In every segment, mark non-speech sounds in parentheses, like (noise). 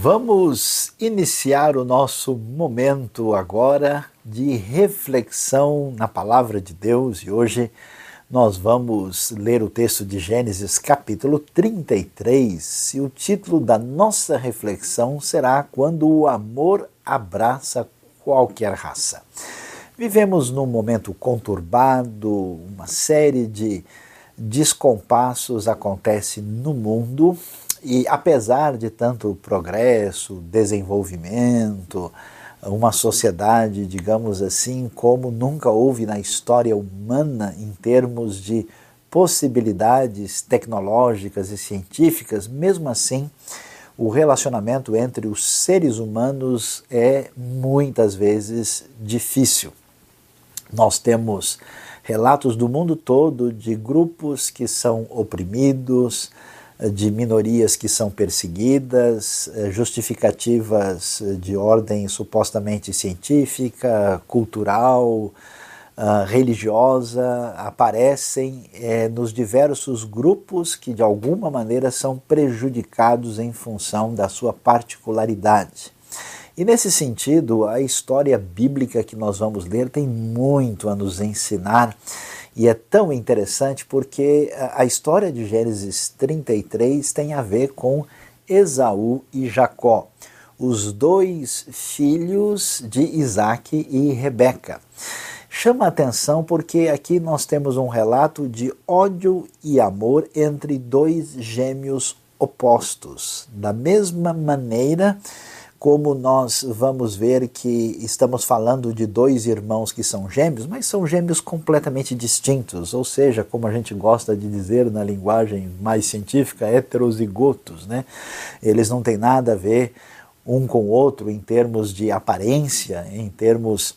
Vamos iniciar o nosso momento agora de reflexão na palavra de Deus e hoje nós vamos ler o texto de Gênesis capítulo 33 e o título da nossa reflexão será Quando o amor abraça qualquer raça. Vivemos num momento conturbado, uma série de descompassos acontece no mundo e apesar de tanto progresso, desenvolvimento, uma sociedade, digamos assim, como nunca houve na história humana em termos de possibilidades tecnológicas e científicas, mesmo assim, o relacionamento entre os seres humanos é muitas vezes difícil. Nós temos relatos do mundo todo de grupos que são oprimidos, de minorias que são perseguidas, eh, justificativas de ordem supostamente científica, cultural, uh, religiosa, aparecem é, nos diversos grupos que de alguma maneira são prejudicados em função da sua particularidade. E nesse sentido, a história bíblica que nós vamos ler tem muito a nos ensinar e é tão interessante porque a história de Gênesis 33 tem a ver com Esaú e Jacó, os dois filhos de Isaac e Rebeca. Chama atenção porque aqui nós temos um relato de ódio e amor entre dois gêmeos opostos. Da mesma maneira como nós vamos ver que estamos falando de dois irmãos que são gêmeos, mas são gêmeos completamente distintos, ou seja, como a gente gosta de dizer na linguagem mais científica, heterozigotos, né? Eles não têm nada a ver um com o outro em termos de aparência, em termos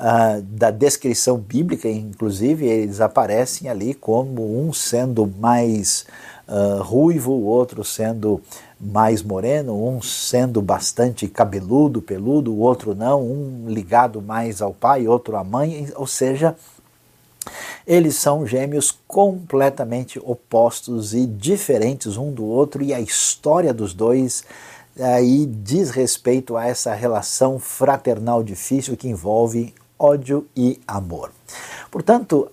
uh, da descrição bíblica, inclusive, eles aparecem ali como um sendo mais uh, ruivo, o outro sendo mais moreno, um sendo bastante cabeludo, peludo, o outro não, um ligado mais ao pai, outro à mãe, ou seja, eles são gêmeos completamente opostos e diferentes um do outro, e a história dos dois aí diz respeito a essa relação fraternal difícil que envolve ódio e amor. Portanto,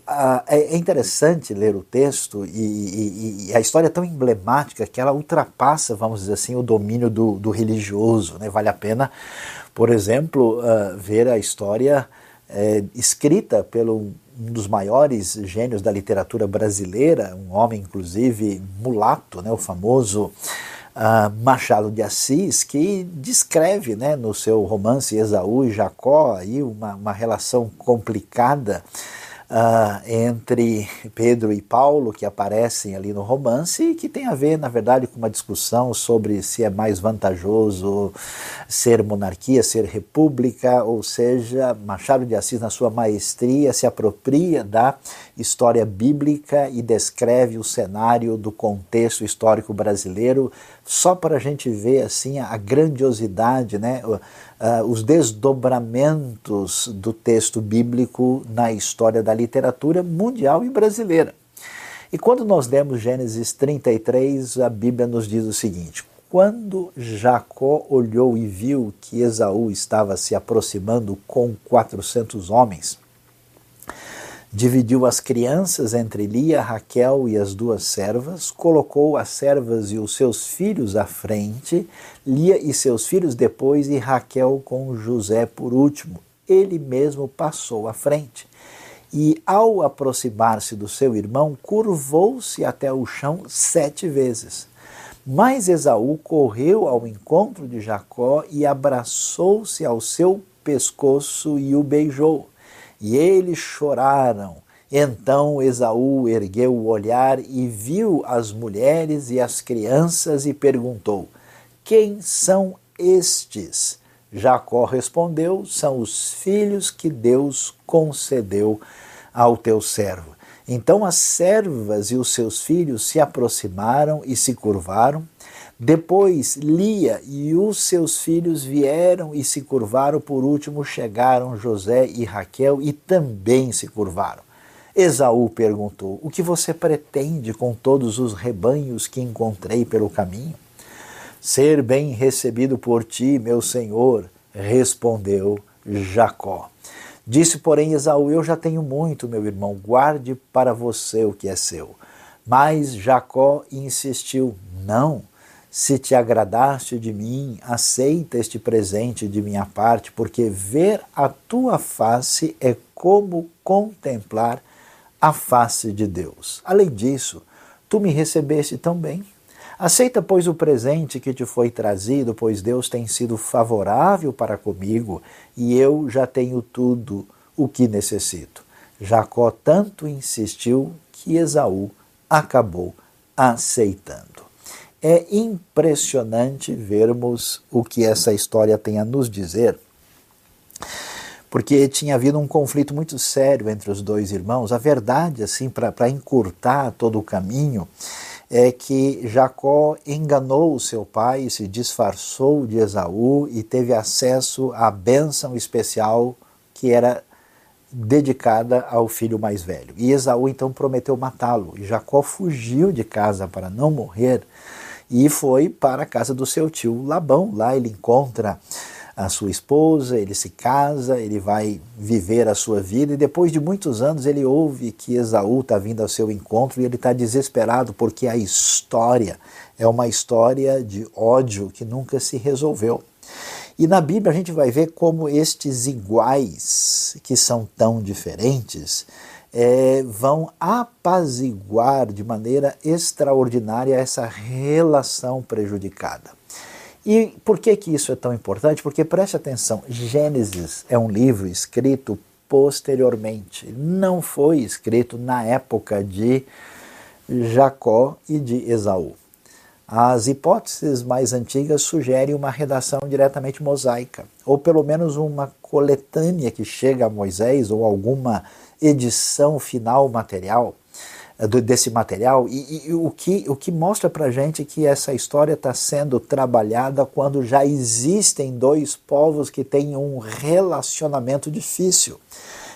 é interessante ler o texto e, a história é tão emblemática que ela ultrapassa, vamos dizer assim, o domínio do, religioso. Né? Vale a pena, por exemplo, uh, ver a história é, escrita pelo um dos maiores gênios da literatura brasileira, um homem, inclusive, mulato, né? o famoso Machado de Assis, que descreve né, no seu romance Esaú e Jacó aí uma, uma relação complicada uh, entre Pedro e Paulo, que aparecem ali no romance, e que tem a ver, na verdade, com uma discussão sobre se é mais vantajoso ser monarquia, ser república, ou seja, Machado de Assis, na sua maestria, se apropria da história bíblica e descreve o cenário do contexto histórico brasileiro, só para a gente ver assim a grandiosidade, né? os desdobramentos do texto bíblico na história da literatura mundial e brasileira. E quando nós lemos Gênesis 33, a Bíblia nos diz o seguinte: quando Jacó olhou e viu que Esaú estava se aproximando com 400 homens, Dividiu as crianças entre Lia, Raquel e as duas servas, colocou as servas e os seus filhos à frente, Lia e seus filhos depois, e Raquel com José por último. Ele mesmo passou à frente. E, ao aproximar-se do seu irmão, curvou-se até o chão sete vezes. Mas Esaú correu ao encontro de Jacó e abraçou-se ao seu pescoço e o beijou e eles choraram. Então Esaú ergueu o olhar e viu as mulheres e as crianças e perguntou: Quem são estes? Jacó respondeu: São os filhos que Deus concedeu ao teu servo. Então as servas e os seus filhos se aproximaram e se curvaram depois Lia e os seus filhos vieram e se curvaram, por último chegaram José e Raquel e também se curvaram. Esaú perguntou: O que você pretende com todos os rebanhos que encontrei pelo caminho? ser bem recebido por ti, meu senhor, respondeu Jacó. Disse, porém, Esaú: Eu já tenho muito, meu irmão, guarde para você o que é seu. Mas Jacó insistiu: Não, se te agradaste de mim, aceita este presente de minha parte, porque ver a tua face é como contemplar a face de Deus. Além disso, tu me recebeste tão bem. Aceita, pois, o presente que te foi trazido, pois Deus tem sido favorável para comigo e eu já tenho tudo o que necessito. Jacó tanto insistiu que Esaú acabou aceitando. É impressionante vermos o que essa história tem a nos dizer porque tinha havido um conflito muito sério entre os dois irmãos. A verdade, assim, para encurtar todo o caminho, é que Jacó enganou o seu pai, se disfarçou de Esaú e teve acesso à bênção especial que era dedicada ao filho mais velho. E Esaú então prometeu matá-lo. E Jacó fugiu de casa para não morrer e foi para a casa do seu tio Labão. Lá ele encontra a sua esposa, ele se casa, ele vai viver a sua vida e depois de muitos anos ele ouve que Esaú está vindo ao seu encontro e ele está desesperado porque a história é uma história de ódio que nunca se resolveu. E na Bíblia a gente vai ver como estes iguais, que são tão diferentes, é, vão apaziguar de maneira extraordinária essa relação prejudicada. E por que, que isso é tão importante? Porque preste atenção, Gênesis é um livro escrito posteriormente, não foi escrito na época de Jacó e de Esaú. As hipóteses mais antigas sugerem uma redação diretamente mosaica, ou pelo menos uma coletânea que chega a Moisés, ou alguma edição final material eh, desse material e, e, o, que, o que mostra para gente que essa história está sendo trabalhada quando já existem dois povos que têm um relacionamento difícil,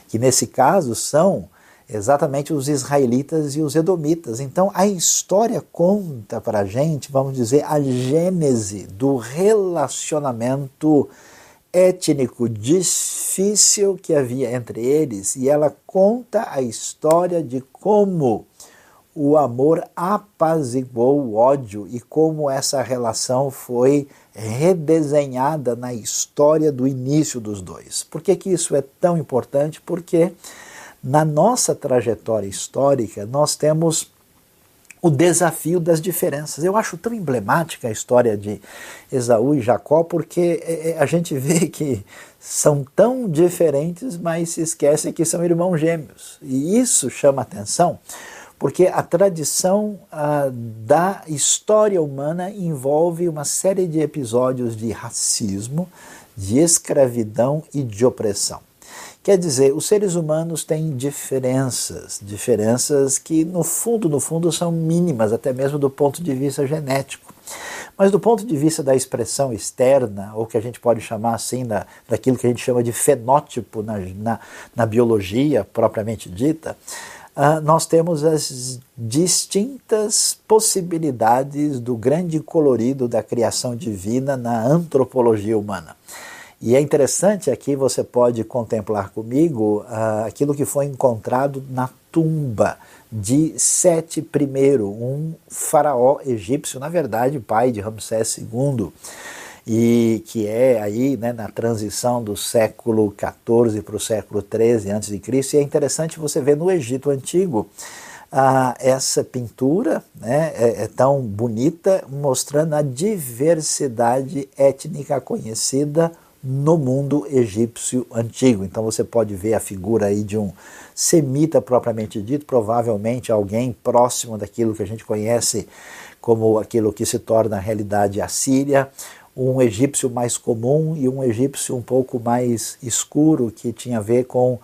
que nesse caso são exatamente os israelitas e os edomitas. Então a história conta para gente, vamos dizer, a gênese do relacionamento étnico difícil que havia entre eles e ela conta a história de como o amor apaziguou o ódio e como essa relação foi redesenhada na história do início dos dois. Por que, que isso é tão importante? Porque na nossa trajetória histórica nós temos o desafio das diferenças. Eu acho tão emblemática a história de Esaú e Jacó, porque é, é, a gente vê (laughs) que são tão diferentes, mas se esquece que são irmãos gêmeos. E isso chama atenção, porque a tradição da história humana envolve uma série de episódios de racismo, de escravidão e de opressão. Quer dizer, os seres humanos têm diferenças, diferenças que no fundo, no fundo são mínimas, até mesmo do ponto de vista genético. Mas do ponto de vista da expressão externa, ou que a gente pode chamar assim, da, daquilo que a gente chama de fenótipo na, na, na biologia propriamente dita, uh, nós temos as distintas possibilidades do grande colorido da criação divina na antropologia humana. E é interessante aqui você pode contemplar comigo uh, aquilo que foi encontrado na tumba de Sete I, um faraó egípcio, na verdade pai de Ramsés II, e que é aí né, na transição do século XIV para o século XIII a.C. E é interessante você ver no Egito Antigo ah, essa pintura né, é, é, tão bonita, mostrando a diversidade étnica conhecida no mundo egípcio antigo. Então você pode ver a figura aí de um semita propriamente dito, provavelmente alguém próximo daquilo que a gente conhece como aquilo que se torna a realidade assíria, um egípcio mais comum e um egípcio um pouco mais escuro que tinha a ver com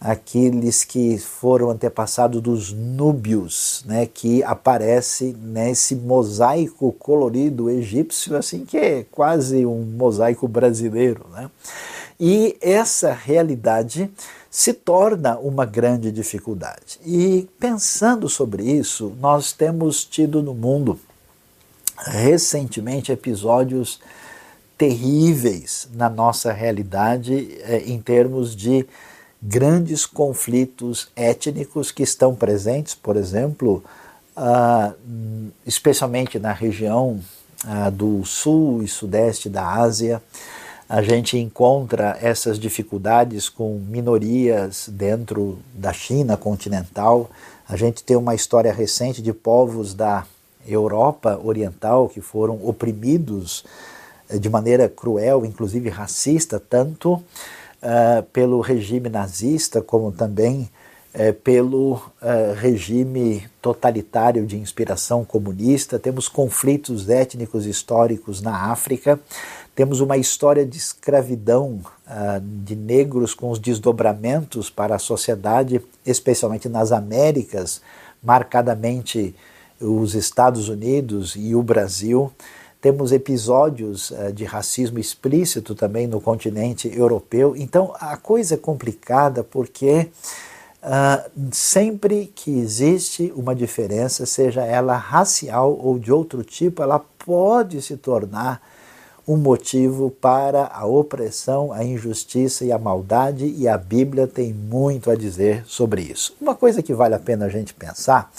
aqueles que foram antepassados dos núbios, né, que aparece nesse mosaico colorido egípcio, assim que é quase um mosaico brasileiro, né? E essa realidade se torna uma grande dificuldade. E pensando sobre isso, nós temos tido no mundo recentemente episódios terríveis na nossa realidade eh, em termos de grandes conflitos étnicos que estão presentes, por exemplo, especialmente na região do sul e sudeste da Ásia. A gente encontra essas dificuldades com minorias dentro da China continental. A gente tem uma história recente de povos da Europa Oriental que foram oprimidos eh, de maneira cruel, inclusive racista, tanto uh, pelo regime nazista como também uh, pelo uh, regime totalitário de inspiração comunista. Temos conflitos étnicos históricos na África. Temos uma história de escravidão de negros com os desdobramentos para a sociedade, especialmente nas Américas, marcadamente os Estados Unidos e o Brasil. Temos episódios uh, de racismo explícito também no continente europeu. Então a coisa é complicada porque uh, sempre que existe uma diferença, seja ela racial ou de outro tipo, ela pode se tornar um motivo para a opressão, a injustiça e a maldade, e a Bíblia tem muito a dizer sobre isso. Uma coisa que vale a pena a gente pensar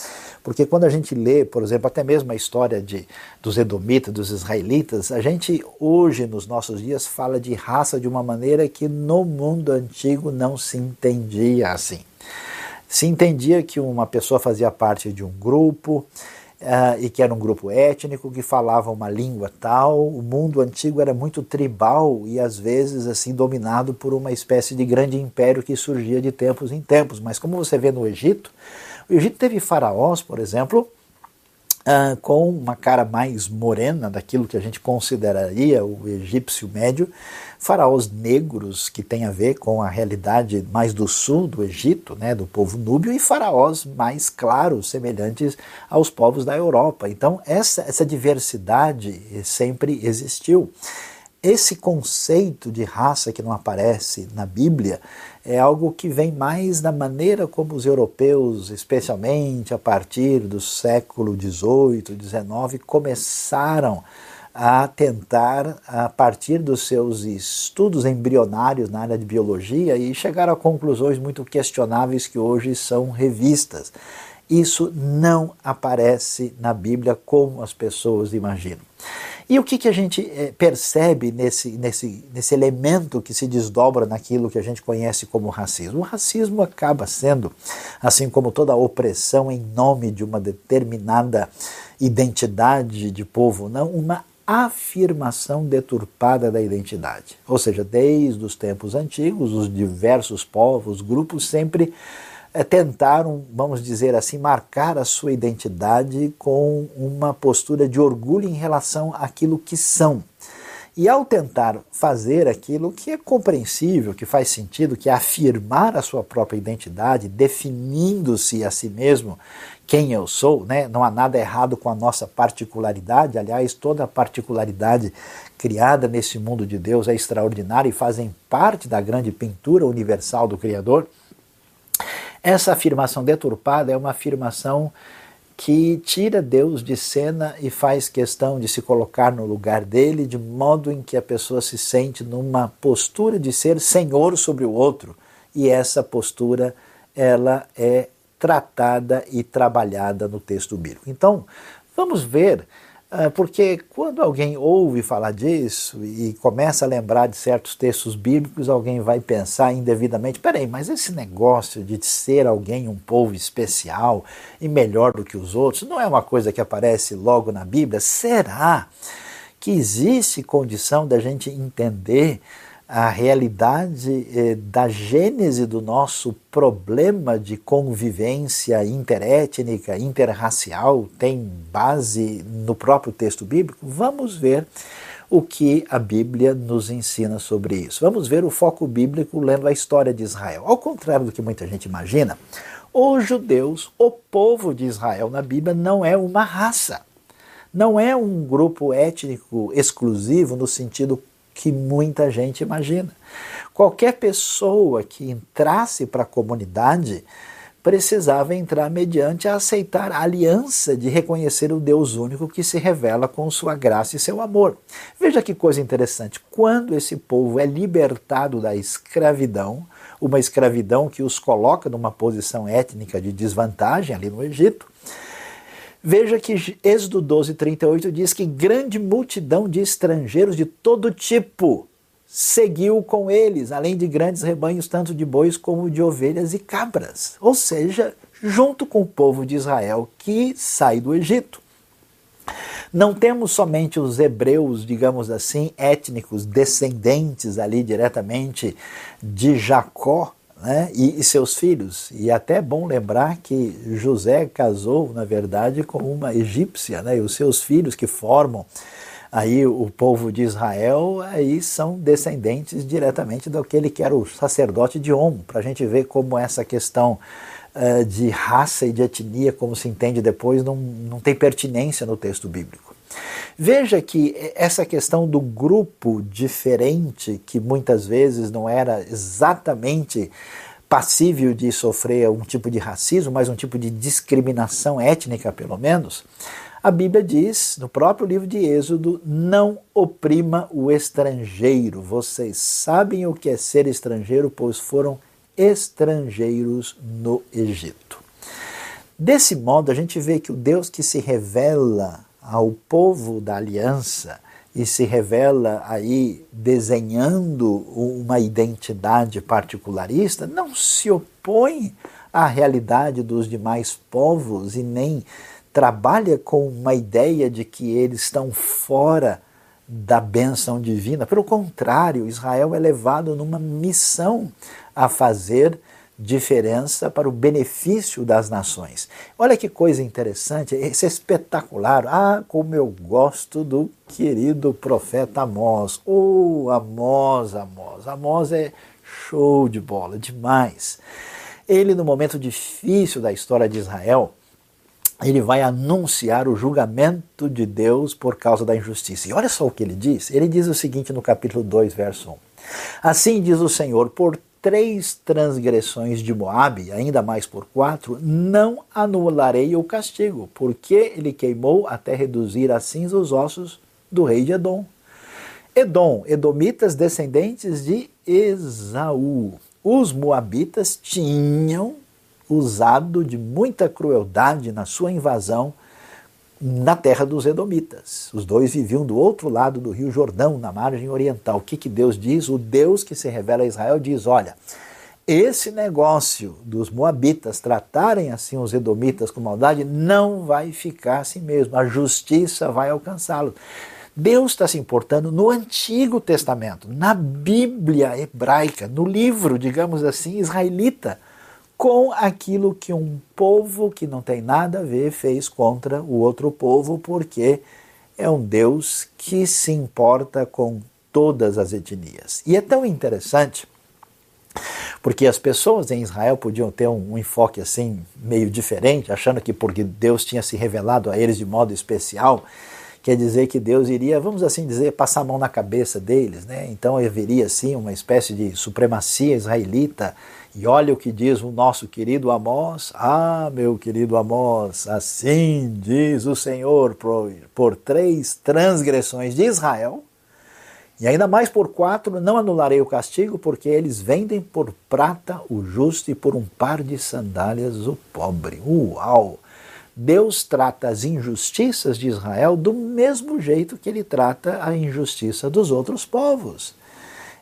porque quando a gente lê, por exemplo, até mesmo a história de, dos edomitas, dos israelitas, a gente hoje, nos nossos dias, fala de raça de uma maneira que no mundo antigo não se entendia assim. Se entendia que uma pessoa fazia parte de um grupo, Uh, e que era um grupo étnico que falava uma língua tal. O mundo antigo era muito tribal e às vezes assim dominado por uma espécie de grande império que surgia de tempos em tempos. Mas como você vê no Egito, o Egito teve faraós, por exemplo, Uh, com uma cara mais morena daquilo que a gente consideraria o egípcio médio, faraós negros que tem a ver com a realidade mais do sul do Egito, né, do povo núbio, e faraós mais claros, semelhantes aos povos da Europa. Então essa, essa diversidade sempre existiu. Esse conceito de raça que não aparece na Bíblia é algo que vem mais da maneira como os europeus, especialmente a partir do século XVIII, XIX, começaram a tentar, a partir dos seus estudos embrionários na área de biologia, e chegar a conclusões muito questionáveis que hoje são revistas. Isso não aparece na Bíblia como as pessoas imaginam. E o que, que a gente é, percebe nesse, nesse, nesse elemento que se desdobra naquilo que a gente conhece como racismo? O racismo acaba sendo, assim como toda opressão em nome de uma determinada identidade de povo, não, uma afirmação deturpada da identidade. Ou seja, desde os tempos antigos, os diversos povos, grupos sempre tentaram, vamos dizer assim, marcar a sua identidade com uma postura de orgulho em relação àquilo que são. E ao tentar fazer aquilo que é compreensível, que faz sentido, que é afirmar a sua própria identidade, definindo-se a si mesmo quem eu sou, né? não há nada errado com a nossa particularidade, aliás, toda particularidade criada nesse mundo de Deus é extraordinária e fazem parte da grande pintura universal do Criador. Essa afirmação deturpada é uma afirmação que tira Deus de cena e faz questão de se colocar no lugar dele, de modo em que a pessoa se sente numa postura de ser senhor sobre o outro. E essa postura ela é tratada e trabalhada no texto bíblico. Então, vamos ver porque quando alguém ouve falar disso e começa a lembrar de certos textos bíblicos, alguém vai pensar indevidamente: peraí, mas esse negócio de ser alguém um povo especial e melhor do que os outros não é uma coisa que aparece logo na Bíblia? Será que existe condição da gente entender? A realidade eh, da gênese do nosso problema de convivência interétnica, interracial, tem base no próprio texto bíblico? Vamos ver o que a Bíblia nos ensina sobre isso. Vamos ver o foco bíblico lendo a história de Israel. Ao contrário do que muita gente imagina, os judeus, o povo de Israel na Bíblia, não é uma raça. Não é um grupo étnico exclusivo no sentido que muita gente imagina. Qualquer pessoa que entrasse para a comunidade precisava entrar mediante a aceitar a aliança de reconhecer o Deus único que se revela com sua graça e seu amor. Veja que coisa interessante. Quando esse povo é libertado da escravidão, uma escravidão que os coloca numa posição étnica de desvantagem ali no Egito, Veja que Êxodo 12, 38 diz que grande multidão de estrangeiros de todo tipo seguiu com eles, além de grandes rebanhos, tanto de bois como de ovelhas e cabras. Ou seja, junto com o povo de Israel que sai do Egito. Não temos somente os hebreus, digamos assim, étnicos, descendentes ali diretamente de Jacó, né, e, e, seus filhos. E até é bom lembrar que José casou, na verdade, com uma egípcia, né, e os seus filhos que formam aí o povo de Israel aí são descendentes diretamente daquele que era o sacerdote de On, para a gente ver como essa questão uh, de raça e de etnia, como se entende depois, não, não tem pertinência no texto bíblico. Veja que essa questão do grupo diferente, que muitas vezes não era exatamente passível de sofrer um tipo de racismo, mas um tipo de discriminação étnica, pelo menos, a Bíblia diz, no próprio livro de Êxodo, não oprima o estrangeiro. Vocês sabem o que é ser estrangeiro, pois foram estrangeiros no Egito. Desse modo, a gente vê que o Deus que se revela ao povo da aliança e se revela aí desenhando uma identidade particularista, não se opõe à realidade dos demais povos e nem trabalha com uma ideia de que eles estão fora da bênção divina. Pelo contrário, Israel é levado numa missão a fazer diferença para o benefício das nações. Olha que coisa interessante, isso é espetacular. Ah, como eu gosto do querido profeta Amós. Oh, Amós, Amós. Amós é show de bola, demais. Ele, no momento difícil da história de Israel, ele vai anunciar o julgamento de Deus por causa da injustiça. E olha só o que ele diz. Ele diz o seguinte no capítulo 2, verso 1. Assim diz o Senhor: por três transgressões de Moabe, ainda mais por quatro, não anularei o castigo, porque ele queimou até reduzir a cinza os ossos do rei de Edom. Edom, edomitas descendentes de Esaú. Os moabitas tinham usado de muita crueldade na sua invasão na terra dos Edomitas. Os dois viviam do outro lado do rio Jordão, na margem oriental. O que, que Deus diz? O Deus que se revela a Israel diz: olha, esse negócio dos moabitas tratarem assim os edomitas com maldade não vai ficar assim mesmo. A justiça vai alcançá-los. Deus está se importando no Antigo Testamento, na Bíblia hebraica, no livro, digamos assim, israelita com aquilo que um povo que não tem nada a ver fez contra o outro povo, porque é um Deus que se importa com todas as etnias. E é tão interessante porque as pessoas em Israel podiam ter um, enfoque assim meio diferente, achando que porque Deus tinha se revelado a eles de modo especial, quer dizer que Deus iria, vamos assim dizer, passar a mão na cabeça deles, né? Então haveria assim uma espécie de supremacia israelita e olha o que diz o nosso querido Amós. Ah, meu querido Amós, assim diz o Senhor por, por três transgressões de Israel, e ainda mais por quatro, não anularei o castigo, porque eles vendem por prata o justo e por um par de sandálias o pobre. Uau! Deus trata as injustiças de Israel do mesmo jeito que ele trata a injustiça dos outros povos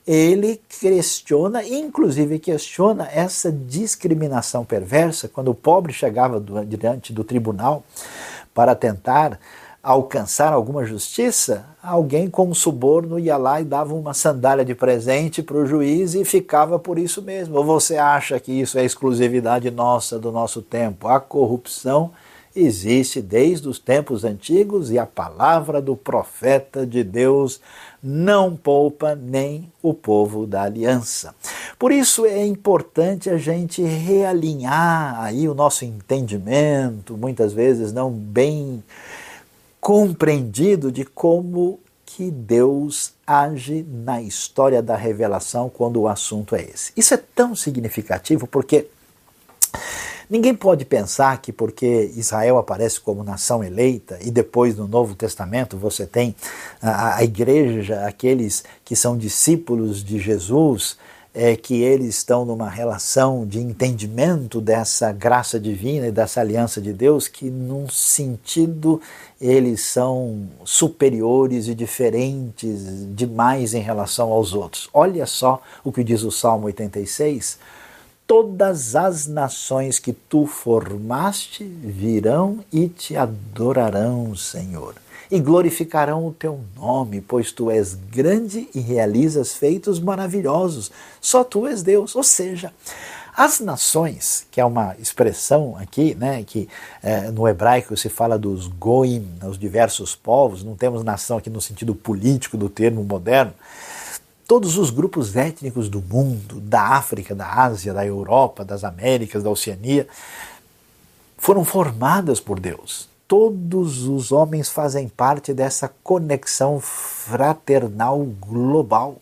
ele questiona, inclusive questiona essa discriminação perversa, quando o pobre chegava diante do tribunal para tentar alcançar alguma justiça, alguém com um suborno ia lá e dava uma sandália de presente para o juiz e ficava por isso mesmo. Ou você acha que isso é exclusividade nossa, do nosso tempo? A corrupção existe desde os tempos antigos e a palavra do profeta de Deus não poupa nem o povo da aliança. Por isso é importante a gente realinhar aí o nosso entendimento, muitas vezes não bem compreendido de como que Deus age na história da revelação quando o assunto é esse. Isso é tão significativo porque Ninguém pode pensar que porque Israel aparece como nação eleita e depois no Novo Testamento você tem a, a igreja, aqueles que são discípulos de Jesus, é que eles estão numa relação de entendimento dessa graça divina e dessa aliança de Deus, que num sentido eles são superiores e diferentes demais em relação aos outros. Olha só o que diz o Salmo 86. Todas as nações que tu formaste virão e te adorarão, Senhor e glorificarão o teu nome, pois tu és grande e realizas feitos maravilhosos. Só tu és Deus. Ou seja, as nações, que é uma expressão aqui, né, que é, no hebraico se fala dos goim, os diversos povos, não temos nação aqui no sentido político do termo moderno. Todos os grupos étnicos do mundo, da África, da Ásia, da Europa, das Américas, da Oceania, foram formadas por Deus todos os homens fazem parte dessa conexão fraternal global.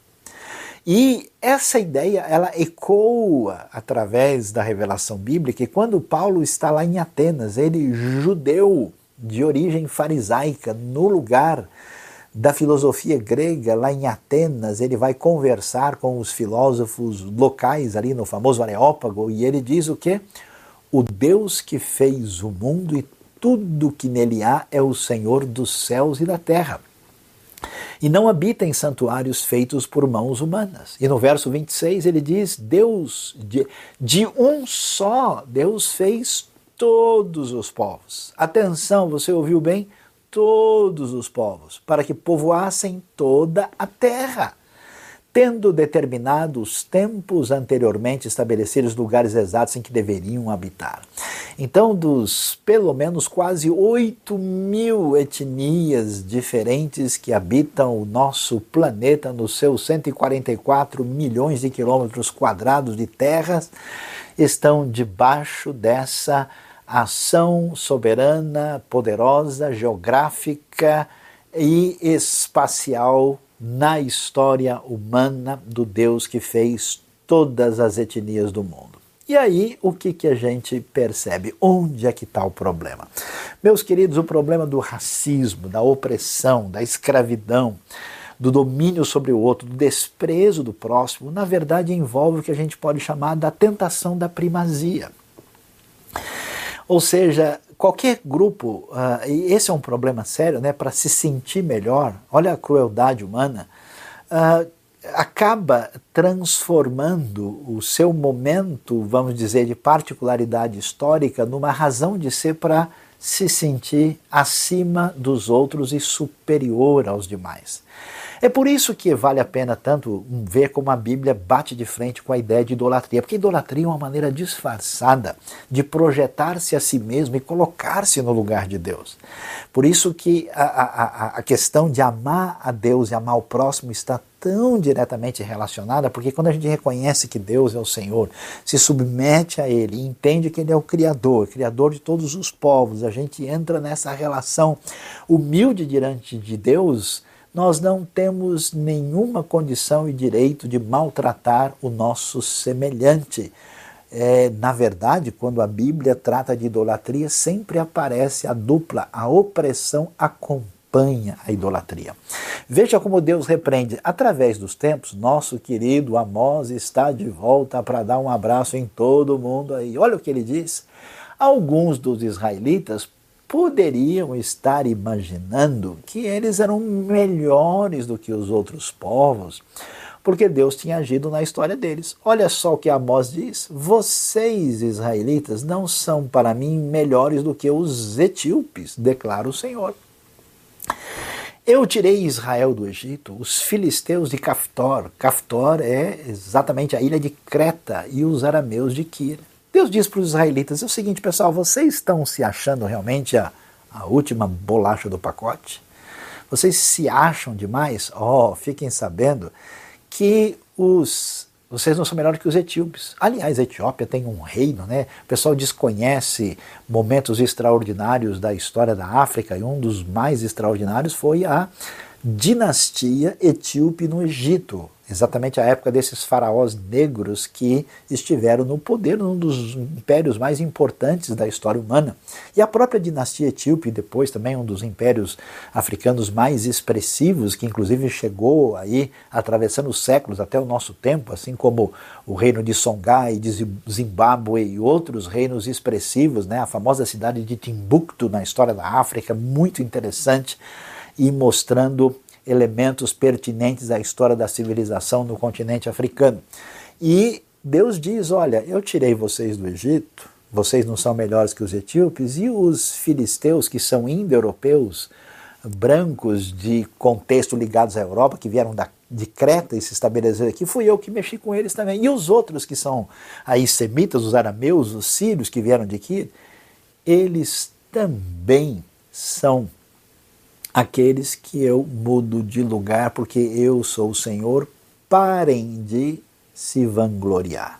E essa ideia ela ecoa através da revelação bíblica, e quando Paulo está lá em Atenas, ele judeu de origem farisaica, no lugar da filosofia grega, lá em Atenas, ele vai conversar com os filósofos locais ali no famoso Areópago, e ele diz o que? O Deus que fez o mundo e tudo que nele há é o Senhor dos céus e da terra. E não habita em santuários feitos por mãos humanas. E no verso 26 ele diz: Deus, de, de um só, Deus fez todos os povos. Atenção, você ouviu bem? Todos os povos, para que povoassem toda a terra tendo determinado os tempos anteriormente estabelecidos lugares exatos em que deveriam habitar. Então, dos pelo menos quase 8 mil etnias diferentes que habitam o nosso planeta nos seus 144 milhões de quilômetros quadrados de terras, estão debaixo dessa ação soberana, poderosa, geográfica e espacial na história humana do Deus que fez todas as etnias do mundo. E aí, o que, que a gente percebe? Onde é que está o problema? Meus queridos, o problema do racismo, da opressão, da escravidão, do domínio sobre o outro, do desprezo do próximo, na verdade envolve o que a gente pode chamar da tentação da primazia. Ou seja, qualquer grupo, uh, e esse é um problema sério, né, para se sentir melhor, olha a crueldade humana, uh, acaba transformando o seu momento, vamos dizer, de particularidade histórica numa razão de ser para se sentir acima dos outros e superior aos demais. É por isso que vale a pena tanto ver como a Bíblia bate de frente com a ideia de idolatria, porque idolatria é uma maneira disfarçada de projetar-se a si mesmo e colocar-se no lugar de Deus. Por isso que a, a, a questão de amar a Deus e amar o próximo está tão diretamente relacionada, porque quando a gente reconhece que Deus é o Senhor, se submete a Ele, entende que Ele é o Criador, Criador de todos os povos, a gente entra nessa relação humilde diante de Deus nós não temos nenhuma condição e direito de maltratar o nosso semelhante. É, na verdade, quando a Bíblia trata de idolatria, sempre aparece a dupla, a opressão acompanha a idolatria. Veja como Deus repreende. Através dos tempos, nosso querido Amós está de volta para dar um abraço em todo mundo aí. Olha o que ele diz. Alguns dos israelitas poderiam estar imaginando que eles eram melhores do que os outros povos, porque Deus tinha agido na história deles. Olha só o que Amós diz: Vocês, israelitas, não são para mim melhores do que os etíopes, declara o Senhor. Eu tirei Israel do Egito, os filisteus de Caftor. Caftor é exatamente a ilha de Creta e os arameus de Kir. Deus diz para os israelitas: é o seguinte, pessoal, vocês estão se achando realmente a, a última bolacha do pacote? Vocês se acham demais? Oh, fiquem sabendo que os vocês não são melhores que os etíopes. Aliás, a Etiópia tem um reino, né? O pessoal desconhece momentos extraordinários da história da África e um dos mais extraordinários foi a dinastia etíope no Egito, exatamente a época desses faraós negros que estiveram no poder num dos impérios mais importantes da história humana. E a própria dinastia etíope, depois também um dos impérios africanos mais expressivos, que inclusive chegou aí atravessando os séculos até o nosso tempo, assim como o reino de Songhai, de Zimbábue e outros reinos expressivos, né? a famosa cidade de Timbuktu na história da África, muito interessante e mostrando elementos pertinentes à história da civilização no continente africano. E Deus diz: Olha, eu tirei vocês do Egito, vocês não são melhores que os etíopes, e os filisteus, que são indo-europeus, brancos de contexto ligados à Europa, que vieram da, de Creta e se estabeleceram aqui, fui eu que mexi com eles também. E os outros que são aí semitas, os arameus, os sírios que vieram de aqui, eles também são aqueles que eu mudo de lugar, porque eu sou o Senhor, parem de se vangloriar.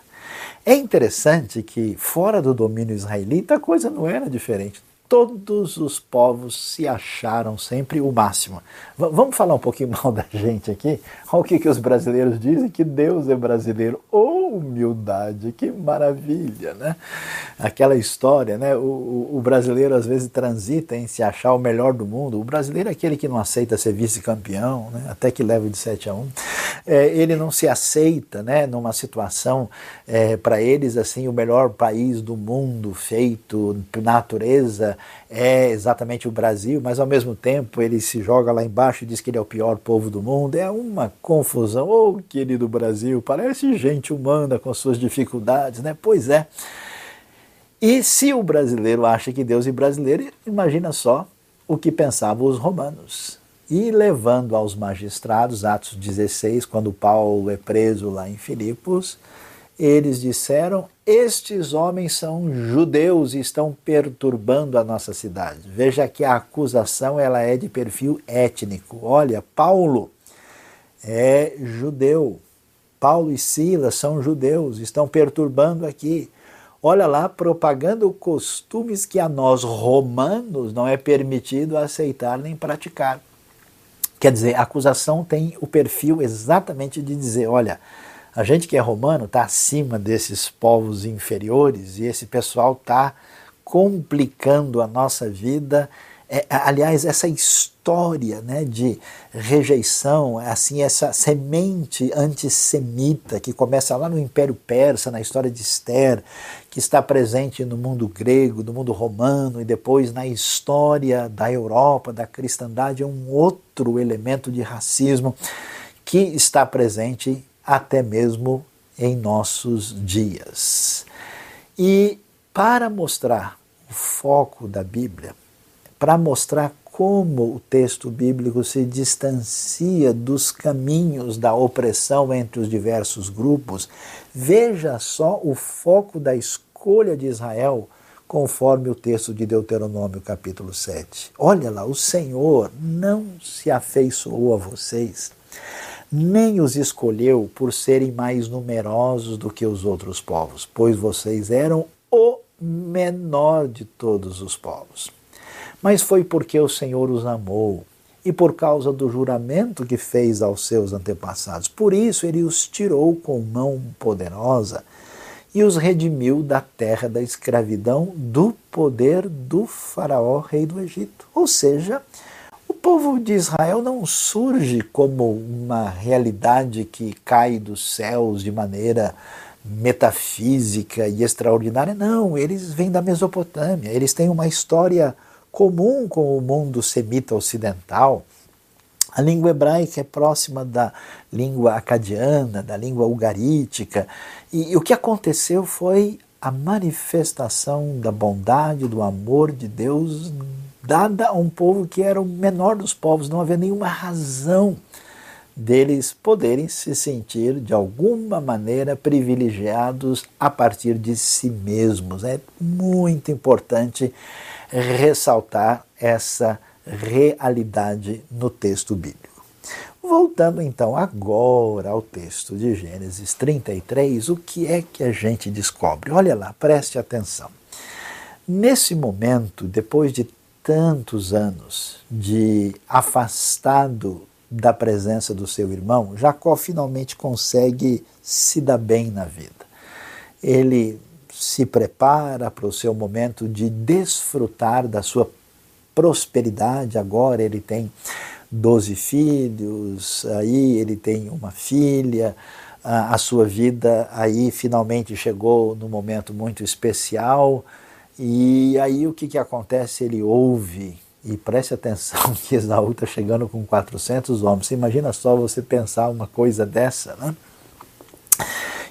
É interessante que, fora do domínio israelita, a coisa não era diferente todos os povos se acharam sempre o máximo. V vamos falar um pouquinho (laughs) mal da gente aqui? Olha o que, que os brasileiros dizem, que Deus é brasileiro. Oh, humildade, que maravilha, né? Aquela história, né? O, o, o brasileiro às vezes transita em se achar o melhor do mundo. O brasileiro é aquele que não aceita ser vice-campeão, né? até que leva de 7 a 1. É, ele não se aceita né? numa situação, é, para eles, assim, o melhor país do mundo, feito natureza, é exatamente o Brasil, mas ao mesmo tempo ele se joga lá embaixo e diz que ele é o pior povo do mundo. É uma confusão. Oh, querido Brasil, parece gente humana com suas dificuldades, né? Pois é. E se o brasileiro acha que Deus é brasileiro, imagina só o que pensavam os romanos. E levando aos magistrados, Atos 16, quando Paulo é preso lá em Filipos, eles disseram: Estes homens são judeus e estão perturbando a nossa cidade. Veja que a acusação ela é de perfil étnico. Olha, Paulo é judeu. Paulo e Silas são judeus, estão perturbando aqui. Olha lá, propagando costumes que a nós romanos não é permitido aceitar nem praticar. Quer dizer, a acusação tem o perfil exatamente de dizer: olha, a gente que é romano está acima desses povos inferiores e esse pessoal está complicando a nossa vida. É, aliás, essa história né, de rejeição, assim, essa semente antissemita que começa lá no Império Persa, na história de Esther, que está presente no mundo grego, no mundo romano e depois na história da Europa, da cristandade, é um outro elemento de racismo que está presente até mesmo em nossos dias. E para mostrar o foco da Bíblia, para mostrar como o texto bíblico se distancia dos caminhos da opressão entre os diversos grupos, veja só o foco da escolha de Israel conforme o texto de Deuteronômio capítulo 7. Olha lá, o Senhor não se afeiçoou a vocês nem os escolheu por serem mais numerosos do que os outros povos, pois vocês eram o menor de todos os povos. Mas foi porque o Senhor os amou e por causa do juramento que fez aos seus antepassados. Por isso ele os tirou com mão poderosa e os redimiu da terra da escravidão, do poder do Faraó, rei do Egito. Ou seja, povo de Israel não surge como uma realidade que cai dos céus de maneira metafísica e extraordinária. Não, eles vêm da Mesopotâmia, eles têm uma história comum com o mundo semita ocidental. A língua hebraica é próxima da língua acadiana, da língua ugarítica. E, e o que aconteceu foi a manifestação da bondade, do amor de Deus dada a um povo que era o menor dos povos, não havia nenhuma razão deles poderem se sentir de alguma maneira privilegiados a partir de si mesmos. É muito importante ressaltar essa realidade no texto bíblico. Voltando então agora ao texto de Gênesis 33, o que é que a gente descobre? Olha lá, preste atenção. Nesse momento, depois de tantos anos de afastado da presença do seu irmão, Jacó finalmente consegue se dar bem na vida. Ele se prepara para o seu momento de desfrutar da sua prosperidade. Agora ele tem doze filhos, aí ele tem uma filha, a sua vida aí finalmente chegou num momento muito especial. E aí o que, que acontece? Ele ouve, e preste atenção (laughs) que Esaú está chegando com 400 homens. Você imagina só você pensar uma coisa dessa, né?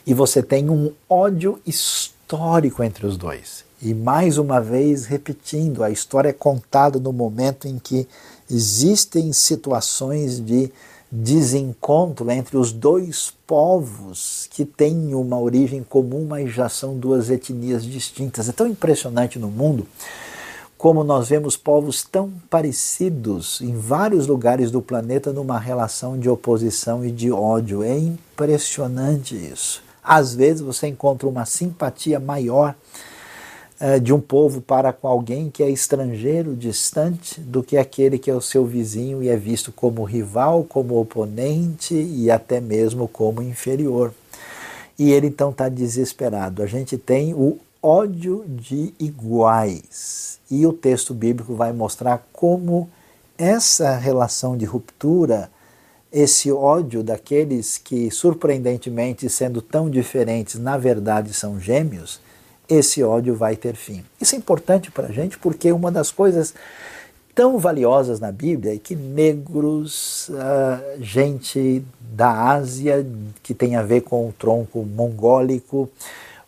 E você tem um ódio histórico entre os dois. E mais uma vez, repetindo, a história é contada no momento em que existem situações de desencontro entre os dois povos que têm uma origem comum, mas já são duas etnias distintas. É tão impressionante no mundo como nós vemos povos tão parecidos em vários lugares do planeta numa relação de oposição e de ódio. É impressionante isso. Às vezes você encontra uma simpatia maior de um povo para com alguém que é estrangeiro, distante, do que aquele que é o seu vizinho e é visto como rival, como oponente e até mesmo como inferior. E ele então está desesperado. A gente tem o ódio de iguais. E o texto bíblico vai mostrar como essa relação de ruptura, esse ódio daqueles que, surpreendentemente, sendo tão diferentes, na verdade são gêmeos, esse ódio vai ter fim. Isso é importante para a gente porque uma das coisas tão valiosas na Bíblia é que negros, uh, gente da Ásia, que tem a ver com o tronco mongólico,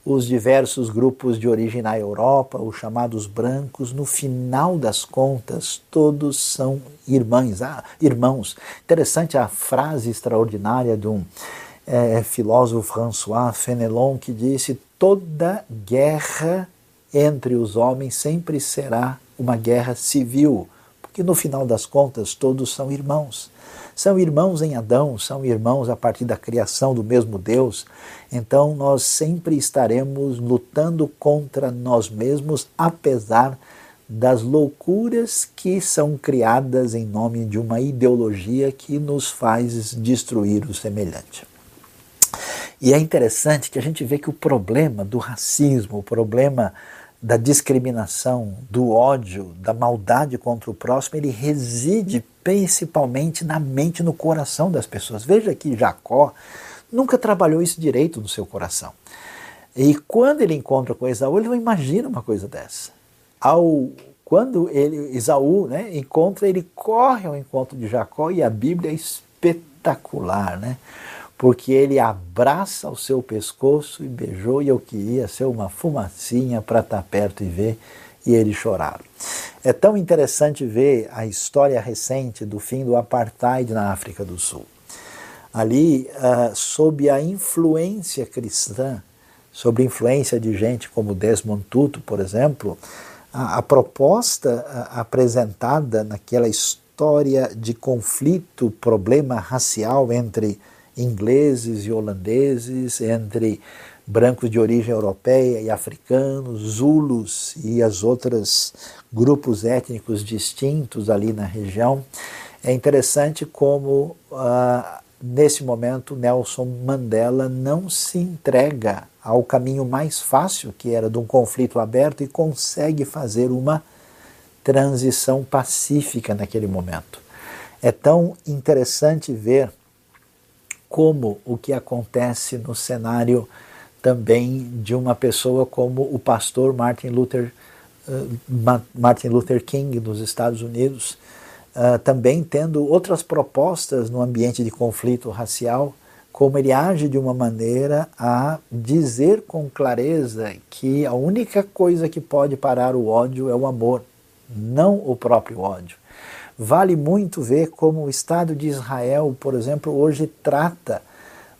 os diversos grupos de origem na Europa, os chamados brancos, no final das contas, todos são irmãs, ah, irmãos. Interessante a frase extraordinária de um é, filósofo François Fenelon que disse: toda guerra entre os homens sempre será uma guerra civil, porque no final das contas todos são irmãos. São irmãos em Adão, são irmãos a partir da criação do mesmo Deus. Então nós sempre estaremos lutando contra nós mesmos, apesar das loucuras que são criadas em nome de uma ideologia que nos faz destruir o semelhante. E é interessante que a gente vê que o problema do racismo, o problema da discriminação, do ódio, da maldade contra o próximo, ele reside principalmente na mente, no coração das pessoas. Veja que Jacó nunca trabalhou isso direito no seu coração. E quando ele encontra com Esaú, ele não imagina uma coisa dessa. Ao quando ele Esaú, né, encontra, ele corre ao encontro de Jacó e a Bíblia é espetacular, né? Porque ele abraça o seu pescoço e beijou, e eu queria ser uma fumacinha para estar tá perto e ver, e ele chorar. É tão interessante ver a história recente do fim do apartheid na África do Sul. Ali, uh, sob a influência cristã, sob a influência de gente como Desmond Tutu, por exemplo, a, a proposta uh, apresentada naquela história de conflito, problema racial entre ingleses e holandeses, entre brancos de origem europeia e africanos, zulus e as outras grupos étnicos distintos ali na região. É interessante como ah, nesse momento Nelson Mandela não se entrega ao caminho mais fácil, que era de um conflito aberto, e consegue fazer uma transição pacífica naquele momento. É tão interessante ver como o que acontece no cenário também de uma pessoa como o pastor Martin Luther, uh, Martin Luther King nos Estados Unidos, uh, também tendo outras propostas no ambiente de conflito racial, como ele age de uma maneira a dizer com clareza que a única coisa que pode parar o ódio é o amor, não o próprio ódio. Vale muito ver como o Estado de Israel, por exemplo, hoje trata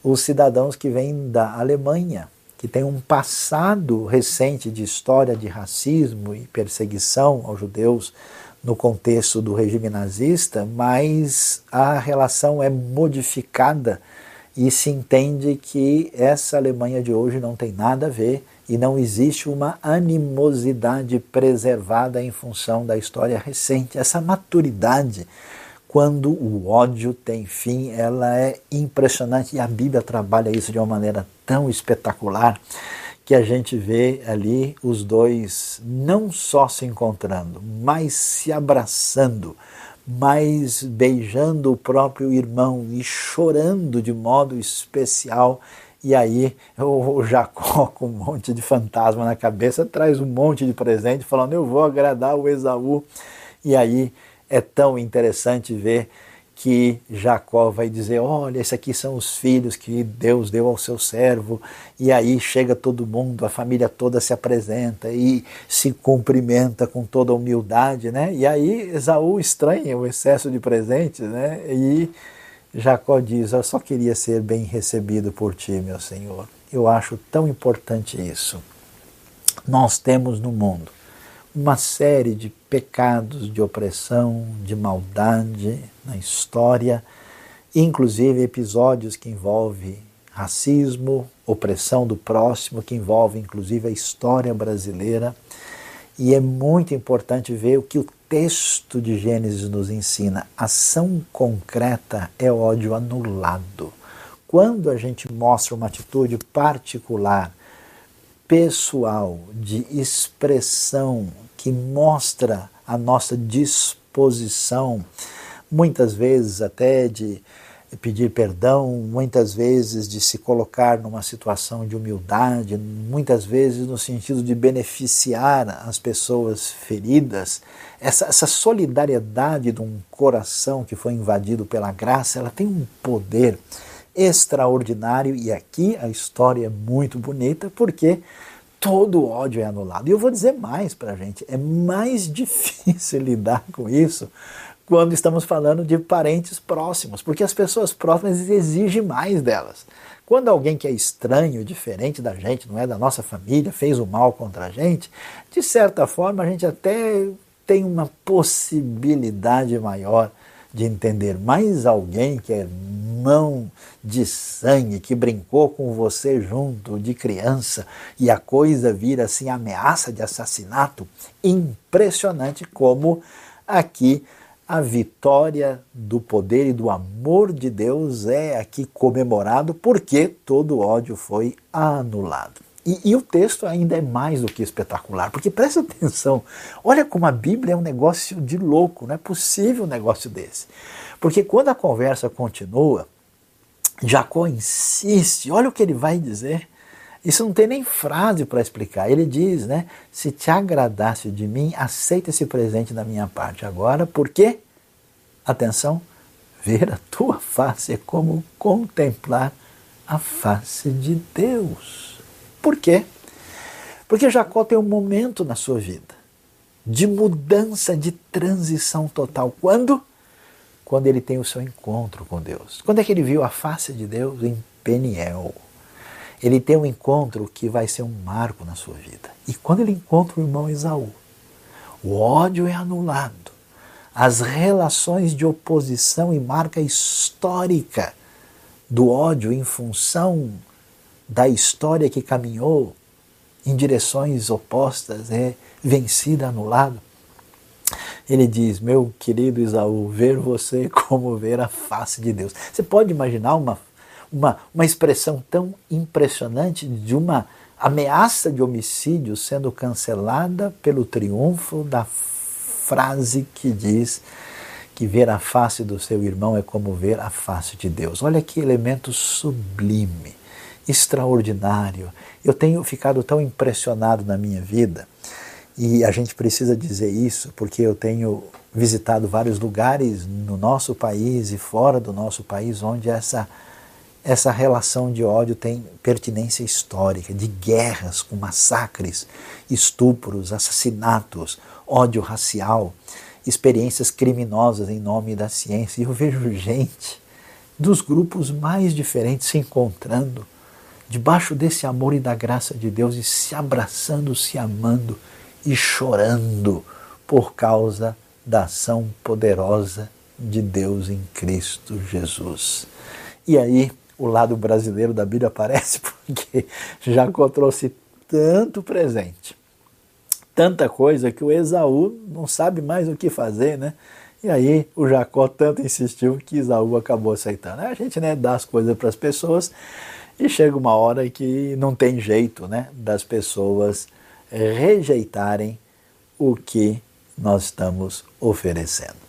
os cidadãos que vêm da Alemanha, que tem um passado recente de história de racismo e perseguição aos judeus no contexto do regime nazista, mas a relação é modificada e se entende que essa Alemanha de hoje não tem nada a ver e não existe uma animosidade preservada em função da história recente. Essa maturidade, quando o ódio tem fim, ela é impressionante e a Bíblia trabalha isso de uma maneira tão espetacular que a gente vê ali os dois não só se encontrando, mas se abraçando, mas beijando o próprio irmão e chorando de modo especial. E aí o Jacó, (laughs) com um monte de fantasma na cabeça, traz um monte de presente, falando: Eu vou agradar o Esaú. E aí é tão interessante ver que Jacó vai dizer: Olha, esses aqui são os filhos que Deus deu ao seu servo. E aí chega todo mundo, a família toda se apresenta e se cumprimenta com toda humildade, né? E aí Esaú estranha o excesso de presentes, né? E Jacó diz: Eu só queria ser bem recebido por ti, meu Senhor. Eu acho tão importante isso. Nós temos no mundo uma série de pecados, de opressão, de maldade na história, inclusive episódios que envolvem racismo, opressão do próximo, que envolve inclusive a história brasileira. E é muito importante ver o que o texto de Gênesis nos ensina. Ação concreta é ódio anulado. Quando a gente mostra uma atitude particular, pessoal, de expressão que mostra a nossa disposição, muitas vezes até de pedir perdão, muitas vezes de se colocar numa situação de humildade, muitas vezes no sentido de beneficiar as pessoas feridas. Essa, essa solidariedade de um coração que foi invadido pela graça, ela tem um poder extraordinário e aqui a história é muito bonita porque todo ódio é anulado. E eu vou dizer mais para a gente: é mais (laughs) difícil lidar com isso quando estamos falando de parentes próximos, porque as pessoas próximas exigem mais delas. Quando alguém que é estranho, diferente da gente, não é da nossa família, fez o mal contra a gente, de certa forma a gente até tem uma possibilidade maior de entender. Mais alguém que é irmão de sangue, que brincou com você junto de criança e a coisa vira assim ameaça de assassinato, impressionante como aqui a vitória do poder e do amor de Deus é aqui comemorado porque todo ódio foi anulado. E, e, o texto ainda é mais do que espetacular, porque presta (laughs) atenção, olha como a Bíblia é um negócio de louco, não é possível um negócio desse. Porque quando a conversa continua, Jacó insiste, olha o que ele vai dizer. Isso não tem nem frase para explicar. Ele diz, né? Se te agradasse de mim, aceita esse presente da minha parte agora, porque, atenção, ver a tua face é como contemplar a face de Deus. Por quê? Porque Jacó tem um momento na sua vida de mudança, de transição total. Quando? quando ele tem o seu encontro com Deus. Quando é que ele viu a face de Deus? Em Peniel. Ele tem um encontro que vai ser um marco na sua vida. E quando ele encontra o irmão Esaú, o ódio é anulado. As relações de oposição e marca histórica do ódio em função da história que caminhou em direções opostas é vencida, anulado. Ele diz: Meu querido Isaú, ver você (laughs) como ver a face de Deus. Você pode imaginar uma, uma, uma expressão tão impressionante de uma ameaça de homicídio sendo cancelada pelo triunfo da frase que diz que ver a face do seu irmão é como ver a face de Deus. Olha que elemento sublime, extraordinário. Eu tenho ficado tão impressionado na minha vida e a gente precisa dizer isso porque eu tenho visitado vários lugares no nosso país e fora do nosso país onde essa, essa relação de ódio tem pertinência histórica, de guerras com massacres, estupros, assassinatos, ódio racial, experiências criminosas em nome da ciência. E eu vejo gente dos grupos mais diferentes se encontrando debaixo desse amor e da graça de Deus e se abraçando, se amando e chorando por causa da ação poderosa de Deus em Cristo Jesus. E aí o lado brasileiro da Bíblia aparece (laughs) porque Jacó trouxe tanto presente, tanta coisa que o Esaú não sabe mais o que fazer, né? E aí o Jacó tanto insistiu que Isaú acabou aceitando. A gente né, dá as coisas para as pessoas e chega uma hora que não tem jeito né, das pessoas rejeitarem o que nós estamos oferecendo.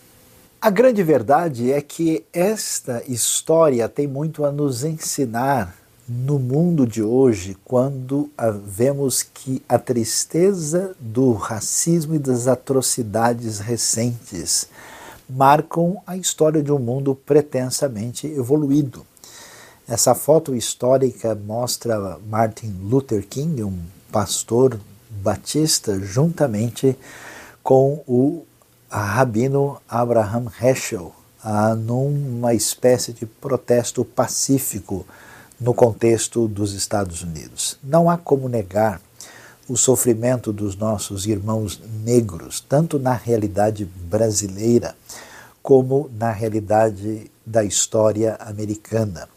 A grande verdade é que esta história tem muito a nos ensinar no mundo de hoje, quando vemos que a tristeza do racismo e das atrocidades recentes marcam a história de um mundo pretensamente evoluído. Essa foto histórica mostra Martin Luther King, um pastor batista, juntamente com o rabino Abraham Heschel, numa espécie de protesto pacífico no contexto dos Estados Unidos. Não há como negar o sofrimento dos nossos irmãos negros, tanto na realidade brasileira como na realidade da história americana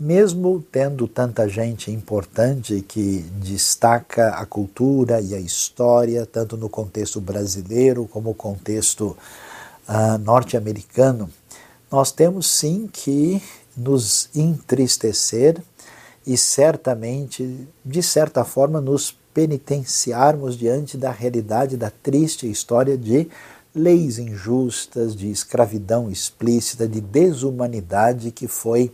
mesmo tendo tanta gente importante que destaca a cultura e a história, tanto no contexto brasileiro como no contexto uh, norte-americano, nós temos sim que nos entristecer e certamente, de certa forma, nos penitenciarmos diante da realidade da triste história de leis injustas, de escravidão explícita, de desumanidade que foi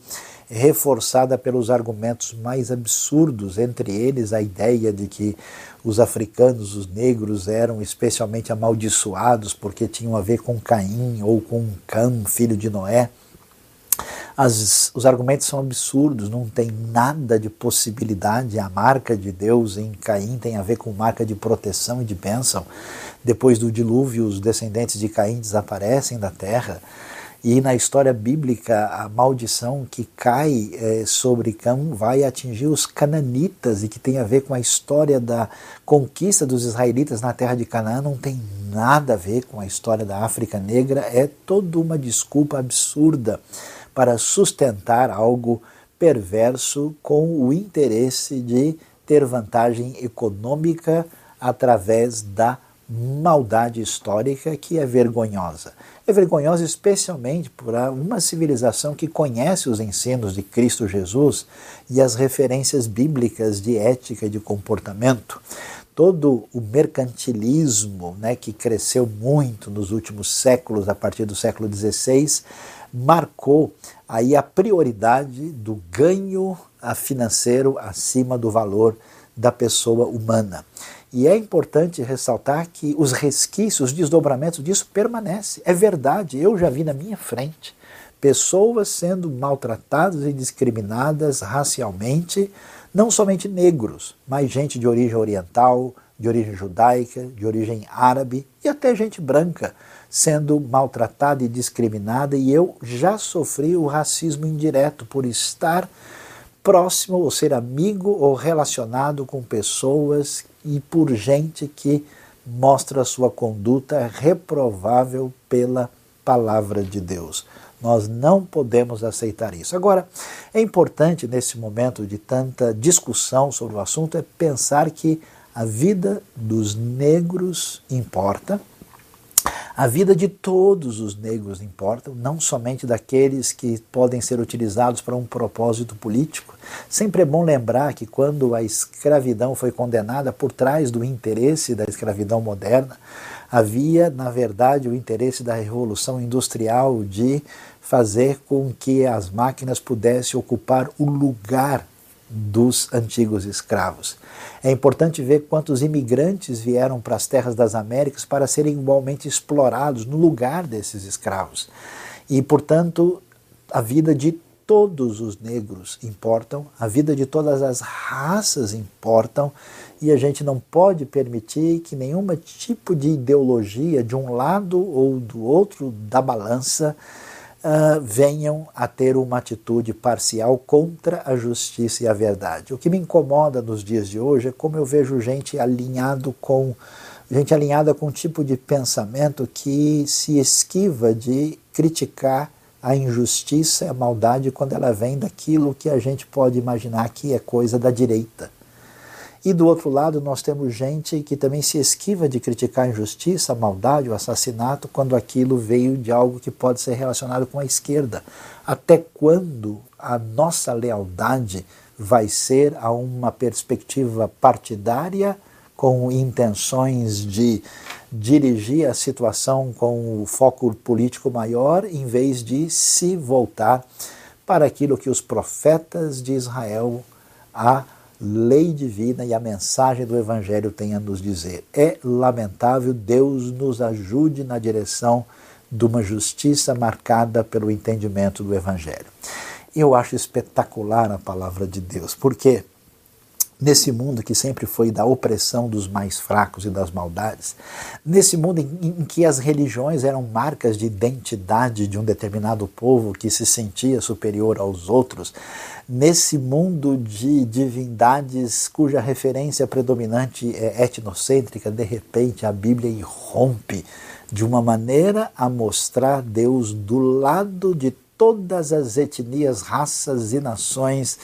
reforçada pelos argumentos mais absurdos, entre eles a ideia de que os africanos, os negros, eram especialmente amaldiçoados porque tinham a ver com Caim ou com Cam, filho de Noé. As, os argumentos são absurdos, não tem nada de possibilidade. A marca de Deus em Caim tem a ver com marca de proteção e de bênção. Depois do dilúvio, os descendentes de Caim desaparecem da terra. E na história bíblica, a maldição que cai é, sobre Cam vai atingir os cananitas e que tem a ver com a história da conquista dos israelitas na terra de Canaã, não tem nada a ver com a história da África Negra, é toda uma desculpa absurda para sustentar algo perverso com o interesse de ter vantagem econômica através da maldade histórica que é vergonhosa. É vergonhosa especialmente por uma civilização que conhece os ensinos de Cristo Jesus e as referências bíblicas de ética e de comportamento. Todo o mercantilismo né, que cresceu muito nos últimos séculos, a partir do século XVI, marcou aí a prioridade do ganho financeiro acima do valor da pessoa humana. E é importante ressaltar que os resquícios, os desdobramentos disso permanecem. É verdade, eu já vi na minha frente pessoas sendo maltratadas e discriminadas racialmente, não somente negros, mas gente de origem oriental, de origem judaica, de origem árabe e até gente branca sendo maltratada e discriminada, e eu já sofri o racismo indireto por estar próximo ou ser amigo ou relacionado com pessoas e por gente que mostra sua conduta reprovável pela palavra de Deus. Nós não podemos aceitar isso. Agora, é importante nesse momento de tanta discussão sobre o assunto é pensar que a vida dos negros importa, a vida de todos os negros importa, não somente daqueles que podem ser utilizados para um propósito político. Sempre é bom lembrar que quando a escravidão foi condenada, por trás do interesse da escravidão moderna, havia, na verdade, o interesse da revolução industrial de fazer com que as máquinas pudessem ocupar o lugar dos antigos escravos. É importante ver quantos imigrantes vieram para as terras das Américas para serem igualmente explorados no lugar desses escravos. E, portanto, a vida de todos os negros importam, a vida de todas as raças importam, e a gente não pode permitir que nenhum tipo de ideologia de um lado ou do outro da balança uh, venham a ter uma atitude parcial contra a justiça e a verdade. O que me incomoda nos dias de hoje é como eu vejo gente alinhado com gente alinhada com um tipo de pensamento que se esquiva de criticar a injustiça e a maldade quando ela vem daquilo que a gente pode imaginar que é coisa da direita. E do outro lado, nós temos gente que também se esquiva de criticar a injustiça, a maldade, o assassinato, quando aquilo veio de algo que pode ser relacionado com a esquerda. Até quando a nossa lealdade vai ser a uma perspectiva partidária com intenções de dirigir a situação com o foco político maior, em vez de se voltar para aquilo que os profetas de Israel, a lei divina e a mensagem do Evangelho têm a nos dizer. É lamentável, Deus nos ajude na direção de uma justiça marcada pelo entendimento do Evangelho. Eu acho espetacular a palavra de Deus, porque nesse mundo que sempre foi da opressão dos mais fracos e das maldades, nesse mundo em, em, que as religiões eram marcas de identidade de um determinado povo que se sentia superior aos outros, nesse mundo de divindades cuja referência predominante é etnocêntrica, de repente a Bíblia irrompe de uma maneira a mostrar Deus do lado de todas as etnias, raças e nações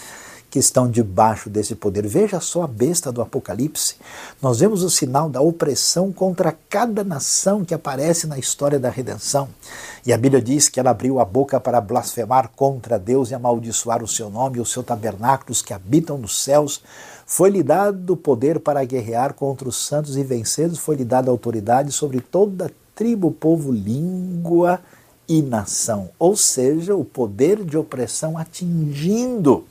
que estão debaixo desse poder. Veja só a besta do Apocalipse. Nós vemos o sinal da opressão contra cada nação que aparece na história da redenção. E a Bíblia diz que ela abriu a boca para blasfemar contra Deus e amaldiçoar o seu nome e o seu tabernáculo, os que habitam nos céus. Foi-lhe dado o poder para guerrear contra os santos e vencê-los, foi-lhe dada autoridade sobre toda tribo, povo, língua e nação. Ou seja, o poder de opressão atingindo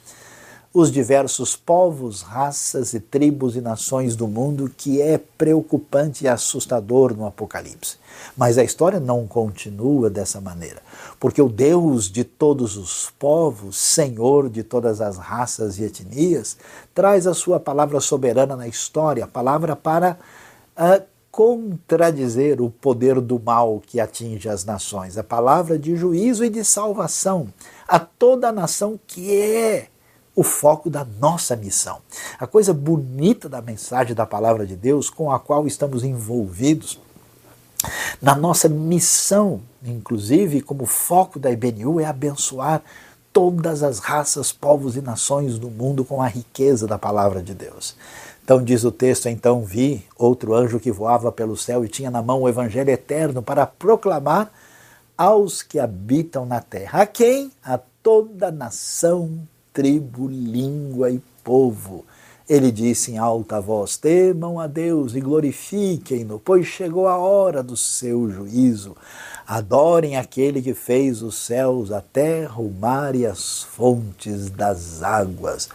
os diversos povos, raças e tribos e nações do mundo, que é preocupante e assustador no Apocalipse. Mas a história não continua dessa maneira, porque o Deus de todos os povos, Senhor de todas as raças e etnias, traz a sua palavra soberana na história, a palavra para uh, contradizer o poder do mal que atinge as nações, a palavra de juízo e de salvação a toda a nação que é o foco da nossa missão. A coisa bonita da mensagem da palavra de Deus com a qual estamos envolvidos na nossa missão, inclusive como foco da IBNU, é abençoar todas as raças, povos e nações do mundo com a riqueza da palavra de Deus. Então diz o texto: Então vi outro anjo que voava pelo céu e tinha na mão o evangelho eterno para proclamar aos que habitam na terra. A quem? A toda nação, tribo, língua e povo. Ele disse em alta voz: Temam a Deus e glorifiquem-no, pois chegou a hora do seu juízo. Adorem aquele que fez os céus, a terra, o mar e as fontes das águas.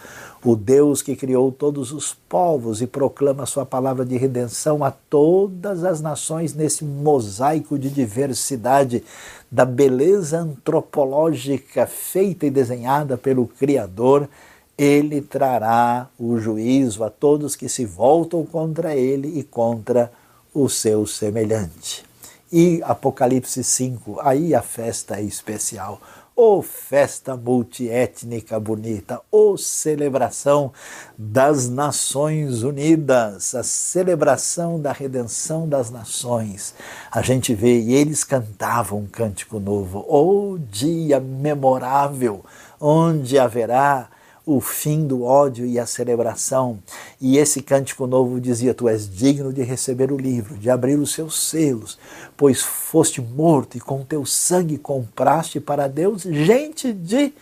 O Deus que criou todos os povos e proclama sua palavra de redenção a todas as nações nesse mosaico de diversidade da beleza antropológica feita e desenhada pelo Criador, ele trará o juízo a todos que se voltam contra ele e contra o seu semelhante. E Apocalipse 5, aí a festa é especial. Ô oh, festa multiétnica bonita, ô oh, celebração das Nações Unidas, a celebração da redenção das nações. A gente vê e eles cantavam um cântico novo, ô oh, dia memorável, onde haverá o fim do ódio e a celebração. E esse cântico novo dizia: Tu és digno de receber o livro, de abrir os seus selos, pois foste morto e com teu sangue compraste para Deus gente de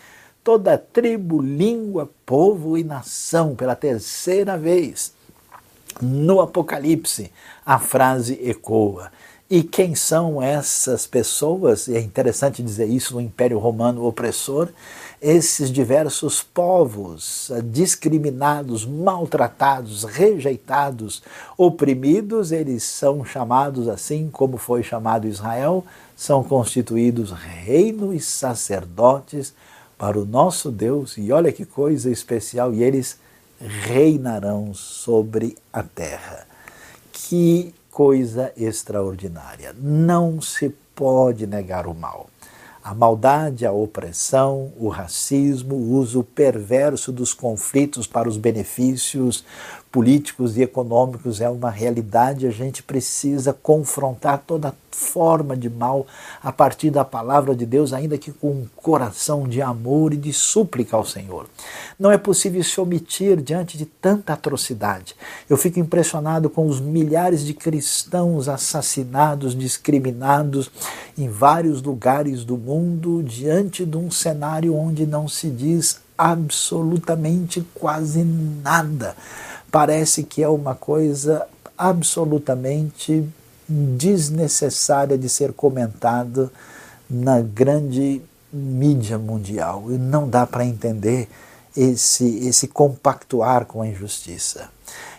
toda tribo, língua, povo e nação, pela terceira vez. No Apocalipse, a frase ecoa. E quem são essas pessoas? E é interessante dizer isso no Império Romano opressor esses diversos povos discriminados, maltratados, rejeitados, oprimidos, eles são chamados assim como foi chamado Israel, são constituídos reino e sacerdotes para o nosso Deus, e olha que coisa especial, e eles reinarão sobre a terra. Que coisa extraordinária! Não se pode negar o mal. A maldade, a opressão, o racismo, o uso perverso dos conflitos para os benefícios políticos e econômicos é uma realidade. A gente precisa confrontar toda forma de mal a partir da palavra de Deus, ainda que com um coração de amor e de súplica ao Senhor. Não é possível se omitir diante de tanta atrocidade. Eu fico impressionado com os milhares de cristãos assassinados, discriminados em vários lugares do mundo, diante de um cenário onde não se diz absolutamente quase nada. Parece que é uma coisa absolutamente desnecessária de ser comentada na grande mídia mundial. E não dá para entender esse, esse compactuar com a injustiça.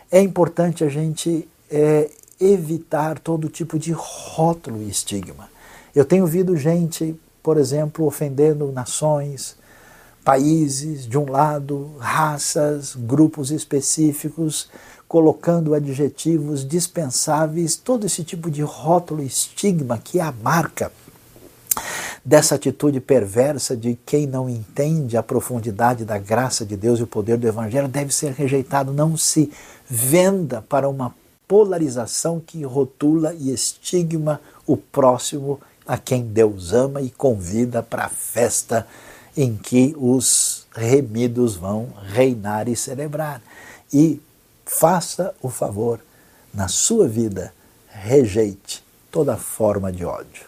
É importante a gente é, evitar todo tipo de rótulo e estigma. Eu tenho ouvido gente, por exemplo, ofendendo nações, países, de um lado, raças, grupos específicos, colocando adjetivos dispensáveis, todo esse tipo de rótulo estigma que é a marca dessa atitude perversa de quem não entende a profundidade da graça de Deus e o poder do Evangelho deve ser rejeitado. Não se venda para uma polarização que rotula e estigma o próximo a quem Deus ama e convida para a festa em que os remidos vão reinar e celebrar. E faça o favor, na sua vida, rejeite toda forma de ódio.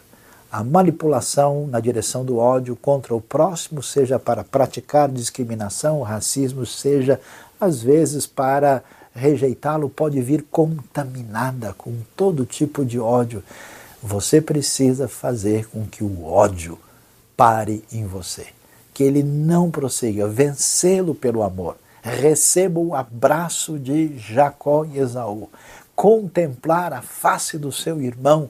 A manipulação na direção do ódio contra o próximo, seja para praticar discriminação, racismo, seja às vezes para rejeitá-lo, pode vir contaminada com todo tipo de ódio. Você precisa fazer com que o ódio pare em você que ele não prossiga, vencê-lo pelo amor. Receba o abraço de Jacó e Esaú. Contemplar a face do seu irmão,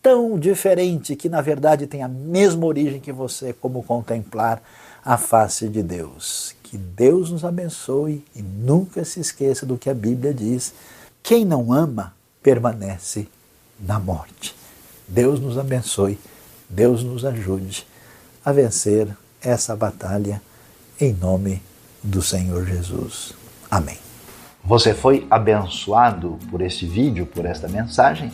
tão diferente que na verdade tem a mesma origem que você, como contemplar a face de Deus. Que Deus nos abençoe e nunca se esqueça do que a Bíblia diz: quem não ama permanece na morte. Deus nos abençoe, Deus nos ajude a vencer essa batalha em nome do Senhor Jesus. Amém. Você foi abençoado por este vídeo, por esta mensagem?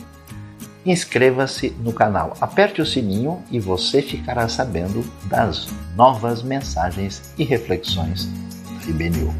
Inscreva-se no canal, aperte o sininho e você ficará sabendo das novas mensagens e reflexões da IBNU.